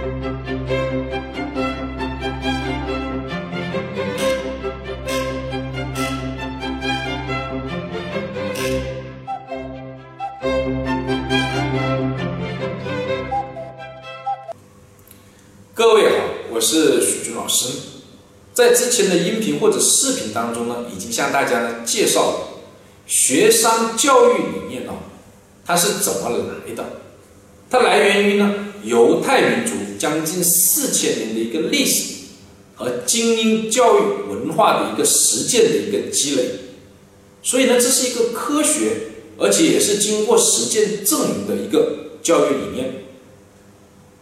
各位好，我是许军老师。在之前的音频或者视频当中呢，已经向大家呢介绍了学商教育理念呢，它是怎么来的？它来源于呢犹太民族将近四千年的一个历史和精英教育文化的一个实践的一个积累。所以呢，这是一个科学，而且也是经过实践证明的一个教育理念。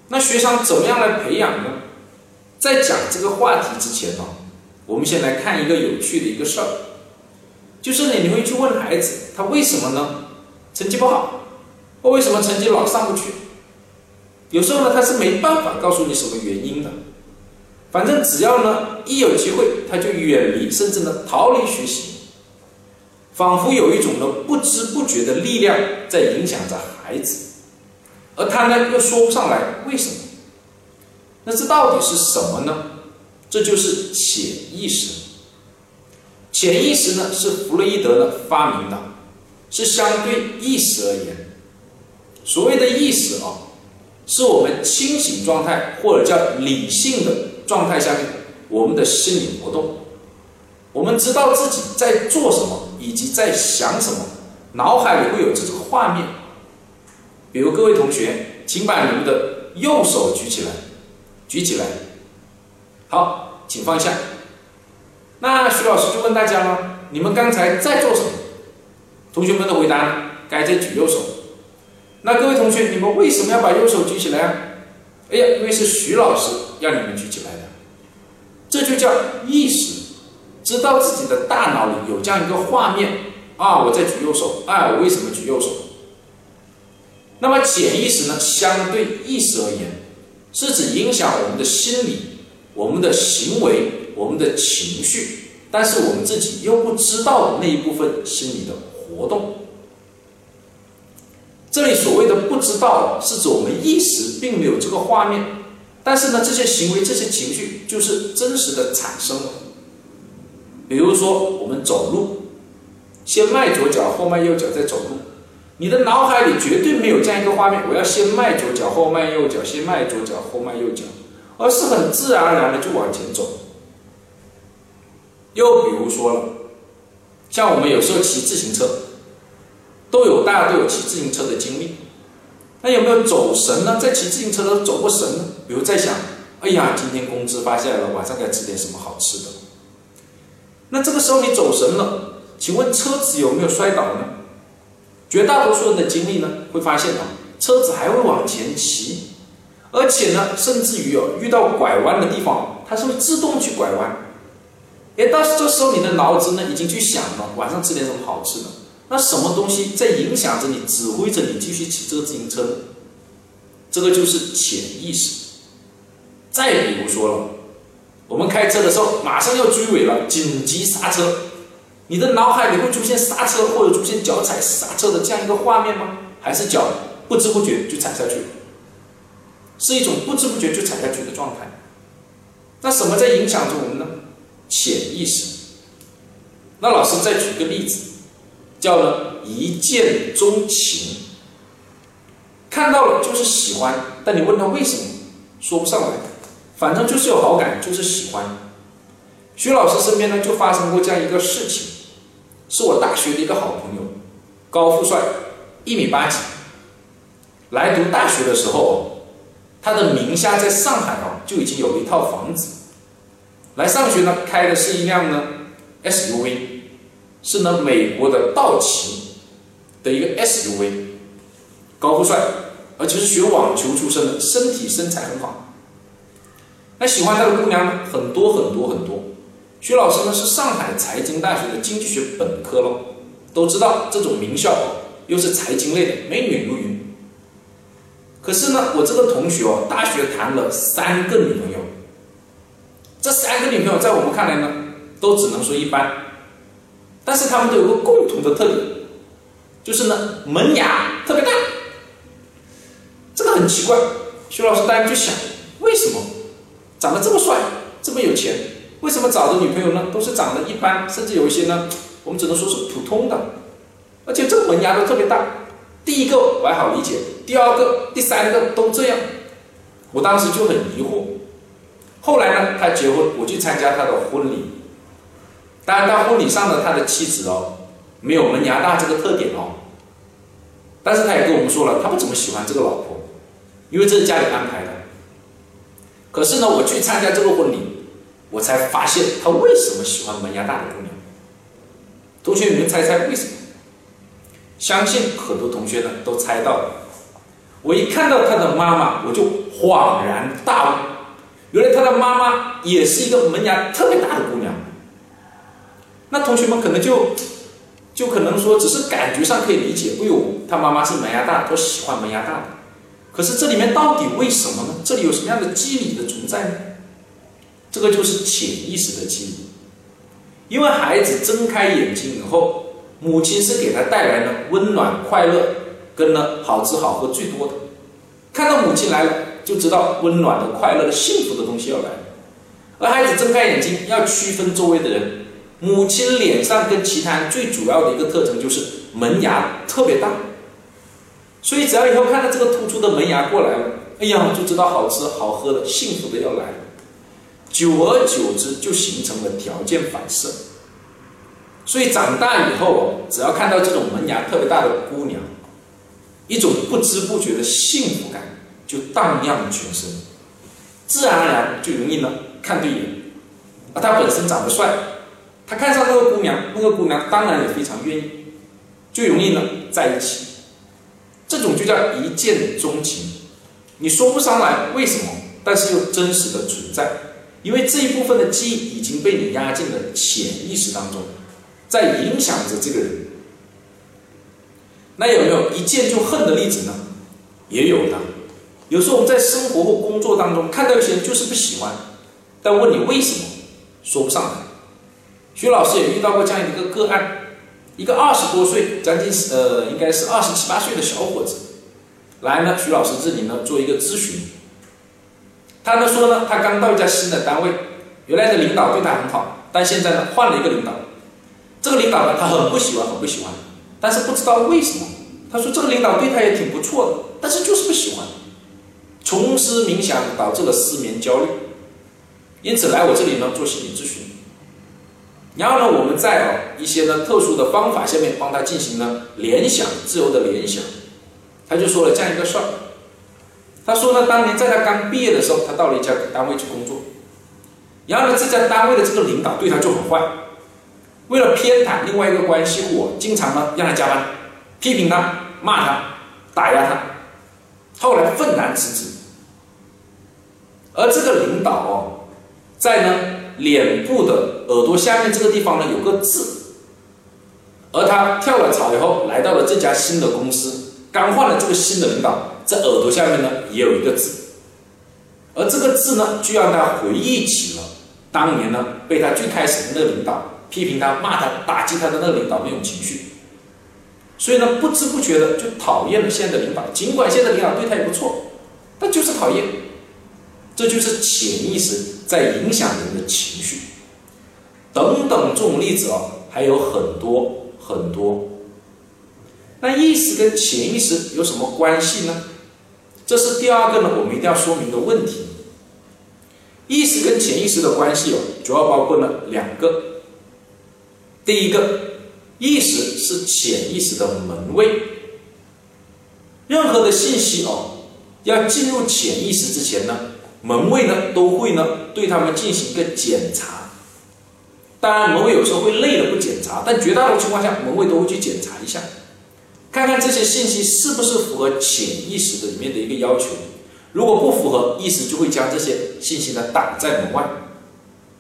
那学生怎么样来培养呢？在讲这个话题之前呢，我们先来看一个有趣的一个事儿，就是呢，你会去问孩子，他为什么呢？成绩不好，或为什么成绩老上不去？有时候呢，他是没办法告诉你什么原因的。反正只要呢，一有机会，他就远离，甚至呢，逃离学习，仿佛有一种呢不知不觉的力量在影响着孩子。而他呢又说不上来为什么？那这到底是什么呢？这就是潜意识。潜意识呢是弗洛伊德呢发明的，是相对意识而言。所谓的意识啊，是我们清醒状态或者叫理性的状态下面我们的心理活动。我们知道自己在做什么以及在想什么，脑海里会有这个画面。比如各位同学，请把你们的右手举起来，举起来。好，请放下。那徐老师就问大家了：你们刚才在做什么？同学们的回答：该在举右手。那各位同学，你们为什么要把右手举起来啊？哎呀，因为是徐老师让你们举起来的。这就叫意识，知道自己的大脑里有这样一个画面啊，我在举右手，哎，我为什么举右手？那么潜意识呢？相对意识而言，是指影响我们的心理、我们的行为、我们的情绪，但是我们自己又不知道的那一部分心理的活动。这里所谓的不知道，是指我们意识并没有这个画面，但是呢，这些行为、这些情绪就是真实的产生了。比如说，我们走路，先迈左脚，后迈右脚，再走路。你的脑海里绝对没有这样一个画面，我要先迈左脚，后迈右脚，先迈左脚，后迈右脚，而是很自然而然的就往前走。又比如说了，像我们有时候骑自行车，都有大家都有骑自行车的经历，那有没有走神呢？在骑自行车的时候走过神呢？比如在想，哎呀，今天工资发下来了，晚上该吃点什么好吃的。那这个时候你走神了，请问车子有没有摔倒呢？绝大多数人的经历呢，会发现啊，车子还会往前骑，而且呢，甚至于哦，遇到拐弯的地方，它是会自动去拐弯。哎，但是这时候你的脑子呢，已经去想了晚上吃点什么好吃的，那什么东西在影响着你，指挥着你继续骑这个自行车？这个就是潜意识。再比如说了，我们开车的时候马上要追尾了，紧急刹车。你的脑海里会出现刹车或者出现脚踩刹车的这样一个画面吗？还是脚不知不觉就踩下去？是一种不知不觉就踩下去的状态。那什么在影响着我们呢？潜意识。那老师再举个例子，叫呢一见钟情。看到了就是喜欢，但你问他为什么，说不上来，反正就是有好感，就是喜欢。徐老师身边呢就发生过这样一个事情。是我大学的一个好朋友，高富帅，一米八几。来读大学的时候，他的名下在上海啊就已经有一套房子。来上学呢，开的是一辆呢 SUV，是呢美国的道奇的一个 SUV。高富帅，而且是学网球出身的，身体身材很好。那喜欢他的姑娘呢，很多很多很多。徐老师呢是上海财经大学的经济学本科咯，都知道这种名校又是财经类的，美女如云。可是呢，我这个同学哦，大学谈了三个女朋友，这三个女朋友在我们看来呢，都只能说一般，但是他们都有个共同的特点，就是呢门牙特别大。这个很奇怪，徐老师当然就想，为什么长得这么帅，这么有钱？为什么找的女朋友呢都是长得一般，甚至有一些呢，我们只能说是普通的，而且这个门牙都特别大。第一个我还好理解，第二个、第三个都这样，我当时就很疑惑。后来呢，他结婚，我去参加他的婚礼。当然，他婚礼上的他的妻子哦，没有门牙大这个特点哦。但是他也跟我们说了，他不怎么喜欢这个老婆，因为这是家里安排的。可是呢，我去参加这个婚礼，我才发现他为什么喜欢门牙大的姑娘。同学，你们猜猜为什么？相信很多同学呢都猜到了。我一看到他的妈妈，我就恍然大悟，原来他的妈妈也是一个门牙特别大的姑娘。那同学们可能就就可能说，只是感觉上可以理解，哎呦，他妈妈是门牙大，他喜欢门牙大的。可是这里面到底为什么呢？这里有什么样的机理的存在呢？这个就是潜意识的机理。因为孩子睁开眼睛以后。母亲是给他带来了温暖、快乐，跟呢好吃好喝最多的。看到母亲来了，就知道温暖的、快乐的、幸福的东西要来了。而孩子睁开眼睛，要区分周围的人。母亲脸上跟其他人最主要的一个特征就是门牙特别大，所以只要以后看到这个突出的门牙过来，哎呀，就知道好吃好喝的、幸福的要来了。久而久之，就形成了条件反射。所以长大以后，只要看到这种门牙特别大的姑娘，一种不知不觉的幸福感就荡漾全身，自然而然就容易呢看对眼。而他本身长得帅，他看上那个姑娘，那个姑娘当然也非常愿意，就容易呢在一起。这种就叫一见钟情，你说不上来为什么，但是又真实的存在，因为这一部分的记忆已经被你压进了潜意识当中。在影响着这个人，那有没有一见就恨的例子呢？也有的。有时候我们在生活或工作当中看到一些人就是不喜欢，但问你为什么，说不上来。徐老师也遇到过这样一个个案，一个二十多岁，将近呃应该是二十七八岁的小伙子，来呢徐老师这里呢做一个咨询。他呢说呢，他刚到一家新的单位，原来的领导对他很好，但现在呢换了一个领导。这个领导呢，他很不喜欢，很不喜欢，但是不知道为什么。他说这个领导对他也挺不错的，但是就是不喜欢。从失冥想导致了失眠焦虑，因此来我这里呢做心理咨询。然后呢，我们在啊一些呢特殊的方法下面帮他进行呢联想，自由的联想。他就说了这样一个事儿。他说呢，当年在他刚毕业的时候，他到了一家单位去工作，然后呢这家单位的这个领导对他就很坏。为了偏袒另外一个关系户，经常呢让他加班，批评他、骂他、打压他。后来愤然辞职。而这个领导哦，在呢脸部的耳朵下面这个地方呢有个痣，而他跳了槽以后，来到了这家新的公司，刚换了这个新的领导，在耳朵下面呢也有一个痣，而这个痣呢，就让他回忆起了当年呢被他最开始的那个领导。批评他、骂他、打击他的那个领导那种情绪，所以呢，不知不觉的就讨厌了现在的领导。尽管现在领导对他也不错，但就是讨厌。这就是潜意识在影响人的情绪。等等这种例子哦，还有很多很多。那意识跟潜意识有什么关系呢？这是第二个呢，我们一定要说明的问题。意识跟潜意识的关系哦，主要包括呢两个。第一个，意识是潜意识的门卫。任何的信息哦，要进入潜意识之前呢，门卫呢都会呢对他们进行一个检查。当然，门卫有时候会累了不检查，但绝大多数情况下，门卫都会去检查一下，看看这些信息是不是符合潜意识的里面的一个要求。如果不符合，意识就会将这些信息呢挡在门外。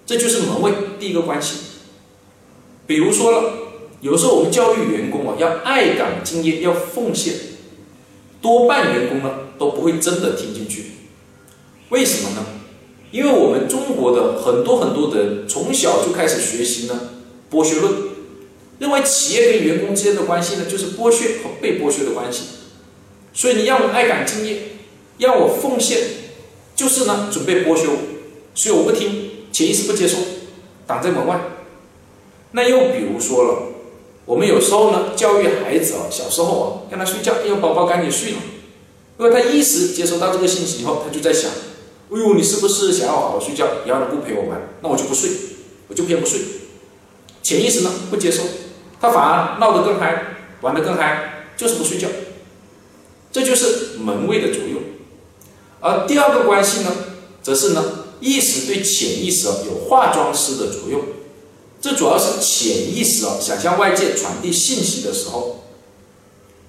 这就是门卫第一个关系。比如说了，有时候我们教育员工啊，要爱岗敬业，要奉献，多半员工呢都不会真的听进去。为什么呢？因为我们中国的很多很多的人从小就开始学习呢剥削论，认为企业跟员工之间的关系呢就是剥削和被剥削的关系。所以你让我爱岗敬业，让我奉献，就是呢准备剥削我，所以我不听，潜意识不接受，挡在门外。那又比如说了，我们有时候呢教育孩子啊，小时候啊让他睡觉，哎呦宝宝赶紧睡了，因为他一时接收到这个信息以后，他就在想，哎呦你是不是想要好好睡觉，然后不陪我玩，那我就不睡，我就偏不睡。潜意识呢不接受，他反而闹得更嗨，玩得更嗨，就是不睡觉。这就是门卫的作用。而第二个关系呢，则是呢意识对潜意识有化妆师的作用。这主要是潜意识啊想向外界传递信息的时候，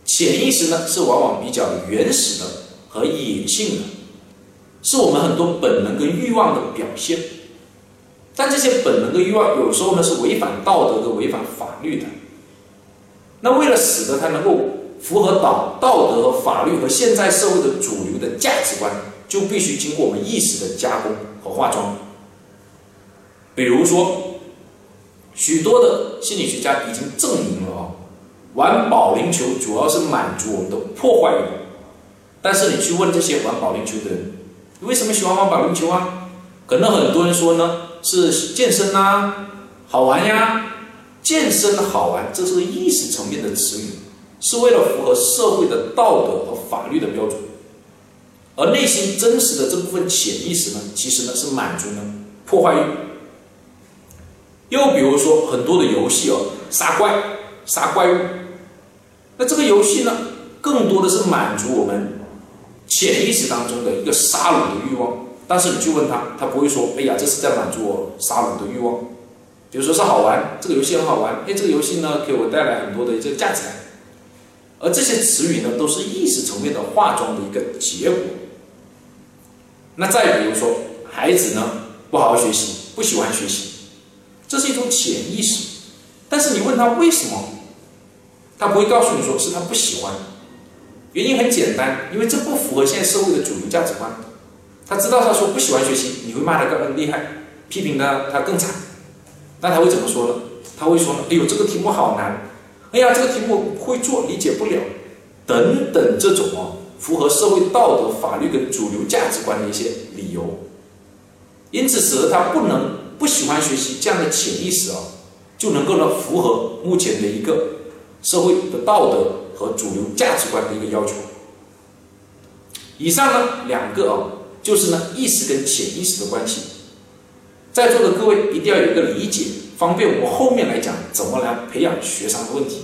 潜意识呢是往往比较原始的和野性的，是我们很多本能跟欲望的表现。但这些本能的欲望有时候呢是违反道德跟违反法律的。那为了使得它能够符合道道德和法律和现在社会的主流的价值观，就必须经过我们意识的加工和化妆。比如说，许多的心理学家已经证明了啊，玩保龄球主要是满足我们的破坏欲。但是你去问这些玩保龄球的人，为什么喜欢玩保龄球啊？可能很多人说呢，是健身啊，好玩呀。健身好玩，这是个意识层面的词语。是为了符合社会的道德和法律的标准，而内心真实的这部分潜意识呢，其实呢是满足呢破坏欲。又比如说很多的游戏哦，杀怪、杀怪物，那这个游戏呢，更多的是满足我们潜意识当中的一个杀戮的欲望。但是你去问他，他不会说：“哎呀，这是在满足我杀戮的欲望。”比如说是好玩，这个游戏很好玩，哎，这个游戏呢给我带来很多的这个价值感。而这些词语呢，都是意识层面的化妆的一个结果。那再比如说，孩子呢不好好学习，不喜欢学习，这是一种潜意识。但是你问他为什么，他不会告诉你说是他不喜欢。原因很简单，因为这不符合现在社会的主流价值观。他知道他说不喜欢学习，你会骂他更厉害，批评他他更惨。那他会怎么说呢？他会说呢，哎呦，这个题目好难。哎呀，这个题目会做，理解不了，等等，这种哦，符合社会道德、法律跟主流价值观的一些理由，因此使得他不能不喜欢学习这样的潜意识啊，就能够呢符合目前的一个社会的道德和主流价值观的一个要求。以上呢两个啊，就是呢意识跟潜意识的关系，在座的各位一定要有一个理解。方便我们后面来讲怎么来培养学生的问题。